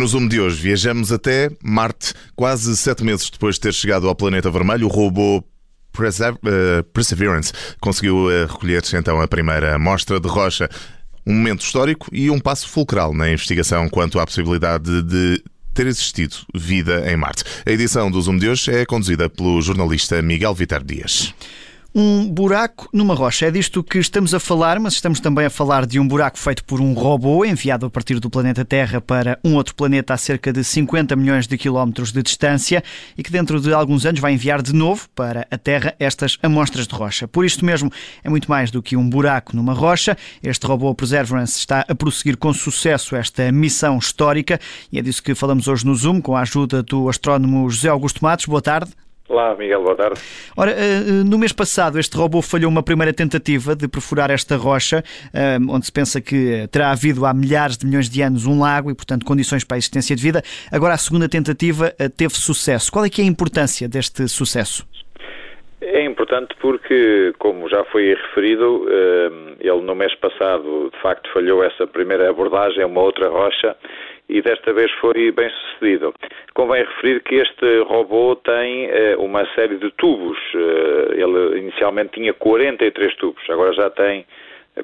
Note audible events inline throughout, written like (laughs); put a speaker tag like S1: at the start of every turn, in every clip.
S1: no Zoom de hoje viajamos até Marte, quase sete meses depois de ter chegado ao planeta vermelho. O robô eh, Perseverance conseguiu eh, recolher então a primeira amostra de rocha. Um momento histórico e um passo fulcral na investigação quanto à possibilidade de ter existido vida em Marte. A edição do Zoom de hoje é conduzida pelo jornalista Miguel Vitar Dias.
S2: Um buraco numa rocha. É disto que estamos a falar, mas estamos também a falar de um buraco feito por um robô enviado a partir do planeta Terra para um outro planeta a cerca de 50 milhões de quilómetros de distância e que dentro de alguns anos vai enviar de novo para a Terra estas amostras de rocha. Por isto mesmo, é muito mais do que um buraco numa rocha. Este robô Perseverance está a prosseguir com sucesso esta missão histórica e é disso que falamos hoje no Zoom com a ajuda do astrónomo José Augusto Matos. Boa tarde.
S3: Olá, Miguel, boa tarde.
S2: Ora, eh, no mês passado, este robô falhou uma primeira tentativa de perfurar esta rocha, eh, onde se pensa que terá havido há milhares de milhões de anos um lago e, portanto, condições para a existência de vida. Agora, a segunda tentativa eh, teve sucesso. Qual é que é a importância deste sucesso?
S3: É importante porque, como já foi referido, ele no mês passado, de facto, falhou essa primeira abordagem a uma outra rocha e desta vez foi bem sucedido. Convém referir que este robô tem uh, uma série de tubos. Uh, ele inicialmente tinha 43 tubos, agora já tem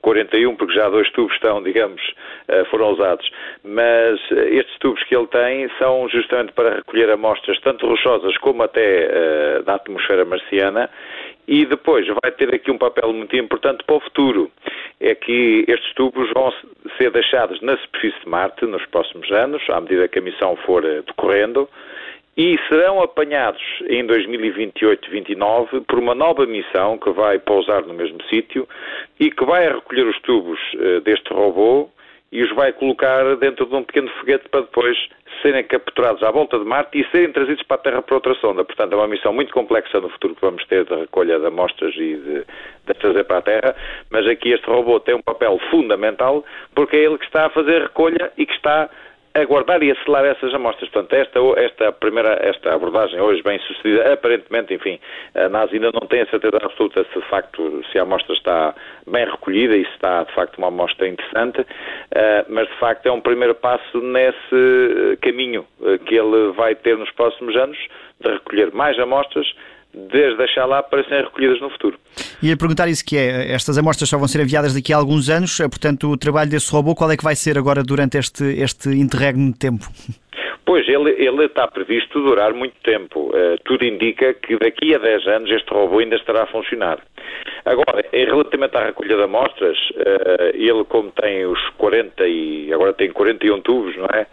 S3: 41, porque já dois tubos estão, (laughs) digamos, uh, foram usados. Mas estes tubos que ele tem são justamente para recolher amostras tanto rochosas como até da atmosfera marciana e depois vai ter aqui um papel muito importante para o futuro. É que estes tubos vão ser deixados na superfície de Marte nos próximos anos, à medida que a missão for eh, decorrendo, e serão apanhados em 2028-29 por uma nova missão que vai pousar no mesmo sítio e que vai recolher os tubos uh, deste robô e os vai colocar dentro de um pequeno foguete para depois serem capturados à volta de Marte e serem trazidos para a Terra por outra sonda. Portanto, é uma missão muito complexa no futuro que vamos ter de recolha de amostras e de, de trazer para a Terra, mas aqui este robô tem um papel fundamental porque é ele que está a fazer recolha e que está aguardar e acelerar essas amostras. Portanto, esta, esta primeira, esta abordagem hoje bem sucedida, aparentemente, enfim, a NASA ainda não tem a certeza absoluta se de facto, se a amostra está bem recolhida e se está de facto uma amostra interessante, eh, mas de facto é um primeiro passo nesse caminho eh, que ele vai ter nos próximos anos de recolher mais amostras desde deixar lá para serem recolhidas no futuro.
S2: E a perguntar isso que é, estas amostras só vão ser enviadas daqui a alguns anos, eh, portanto o trabalho desse robô qual é que vai ser agora durante este, este interregno de tempo? (laughs)
S3: Pois, ele, ele está previsto durar muito tempo. Uh, tudo indica que daqui a 10 anos este robô ainda estará a funcionar. Agora, em relativamente à recolha de amostras, uh, ele como tem os 40 e agora tem 41 tubos, não é?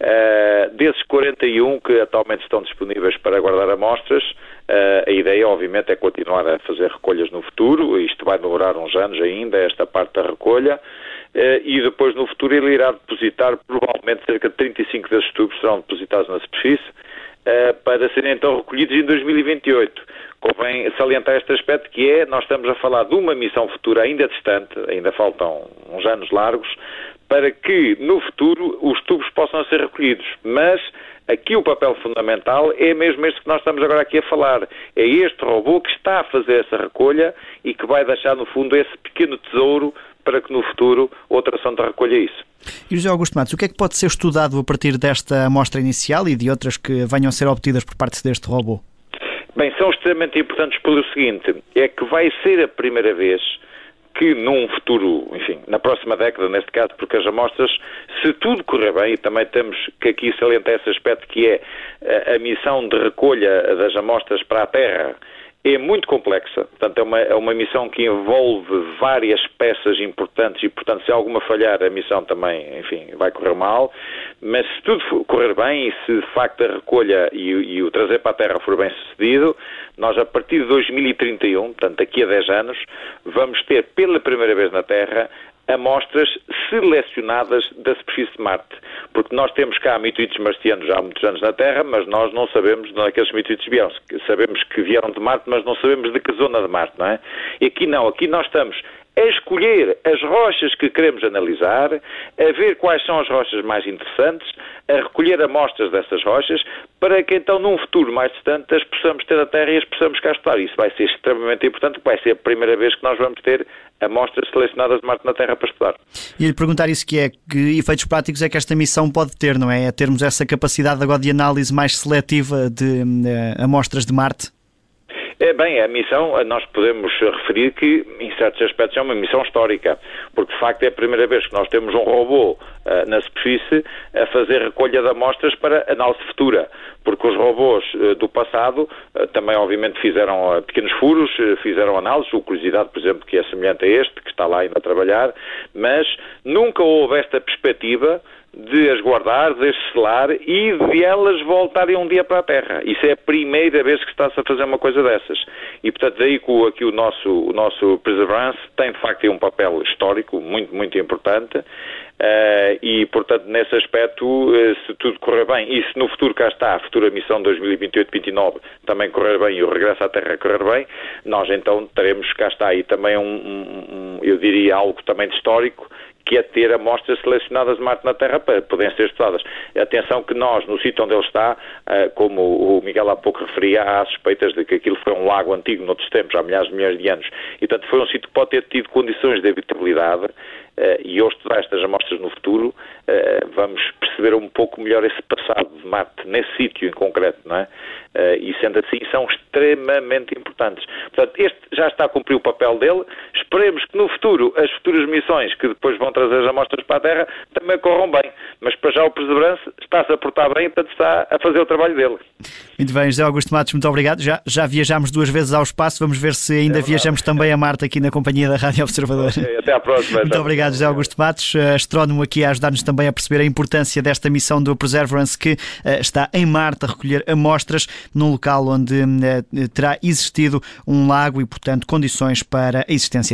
S3: Uh, desses 41 que atualmente estão disponíveis para guardar amostras, Uh, a ideia, obviamente, é continuar a fazer recolhas no futuro, isto vai demorar uns anos ainda, esta parte da recolha, uh, e depois no futuro ele irá depositar, provavelmente cerca de 35 desses tubos serão depositados na superfície, uh, para serem então recolhidos em 2028. Convém salientar este aspecto que é, nós estamos a falar de uma missão futura ainda distante, ainda faltam uns anos largos, para que no futuro os tubos possam ser recolhidos, mas Aqui o papel fundamental é mesmo este que nós estamos agora aqui a falar. É este robô que está a fazer essa recolha e que vai deixar, no fundo, esse pequeno tesouro para que no futuro outra sonda recolha isso.
S2: E José Augusto Matos, o que é que pode ser estudado a partir desta amostra inicial e de outras que venham a ser obtidas por parte deste robô?
S3: Bem, são extremamente importantes pelo seguinte, é que vai ser a primeira vez que num futuro, enfim, na próxima década, neste caso, porque as amostras, se tudo correr bem, e também temos que aqui salientar esse aspecto que é a, a missão de recolha das amostras para a Terra, é muito complexa, portanto é uma, é uma missão que envolve várias peças importantes e, portanto, se alguma falhar, a missão também, enfim, vai correr mal, mas se tudo correr bem e se de facto a recolha e, e o trazer para a Terra for bem sucedido, nós a partir de 2031, portanto daqui a 10 anos, vamos ter pela primeira vez na Terra amostras selecionadas da superfície de Marte. Porque nós temos cá meteoritos marcianos há muitos anos na Terra, mas nós não sabemos de onde aqueles meteoritos vieram. Sabemos que vieram de Marte, mas não sabemos de que zona de Marte, não é? E aqui não, aqui nós estamos a escolher as rochas que queremos analisar, a ver quais são as rochas mais interessantes, a recolher amostras dessas rochas, para que então num futuro mais distante as possamos ter a Terra e as possamos cá estudar. Isso vai ser extremamente importante, vai ser a primeira vez que nós vamos ter amostras selecionadas de Marte na Terra para estudar.
S2: E lhe perguntar isso que é, que efeitos práticos é que esta missão pode ter, não é? É termos essa capacidade agora de análise mais seletiva de uh, amostras de Marte?
S3: É, bem, a missão, nós podemos referir que, em certos aspectos, é uma missão histórica, porque de facto é a primeira vez que nós temos um robô uh, na superfície a fazer recolha de amostras para análise futura, porque os robôs uh, do passado uh, também, obviamente, fizeram pequenos furos, fizeram análises, o Curiosidade, por exemplo, que é semelhante a este, que está lá ainda a trabalhar, mas nunca houve esta perspectiva de as guardar, de as selar e de elas voltarem um dia para a Terra. Isso é a primeira vez que está-se a fazer uma coisa dessas. E, portanto, daí que aqui o nosso, o nosso Perseverance tem, de facto, um papel histórico muito, muito importante. Uh, e, portanto, nesse aspecto, uh, se tudo correr bem, e se no futuro cá está, a futura missão 2028-29 também correr bem e o regresso à Terra correr bem, nós então teremos, cá está aí também um, um, um eu diria, algo também de histórico, que é ter amostras selecionadas de Marte na Terra para poderem ser estudadas. Atenção que nós, no sítio onde ele está, eh, como o Miguel há pouco referia, há suspeitas de que aquilo foi um lago antigo noutros tempos, há milhares de milhões de anos, e portanto foi um sítio que pode ter tido condições de habitabilidade, eh, e ao estudar estas amostras no futuro, eh, vamos perceber um pouco melhor esse passado de Marte, nesse sítio em concreto, não é? E sendo assim, são extremamente importantes. Portanto, este já está a cumprir o papel dele, esperemos que no futuro, as futuras missões que depois vão trazer as amostras para a Terra também corram bem. Mas para já o Perseverance está-se a portar bem portanto está a fazer o trabalho dele.
S2: Muito bem, José Augusto Matos, muito obrigado. Já, já viajámos duas vezes ao espaço, vamos ver se ainda é viajamos também a Marte aqui na companhia da Rádio Observador.
S3: Okay, até à próxima.
S2: Muito obrigado, José Augusto Matos, eh, astrónomo aqui a ajudar-nos também a perceber a importância desta missão do Perseverance que uh, está em Marte a recolher amostras num local onde uh, terá existido um lago e, portanto, condições para a existência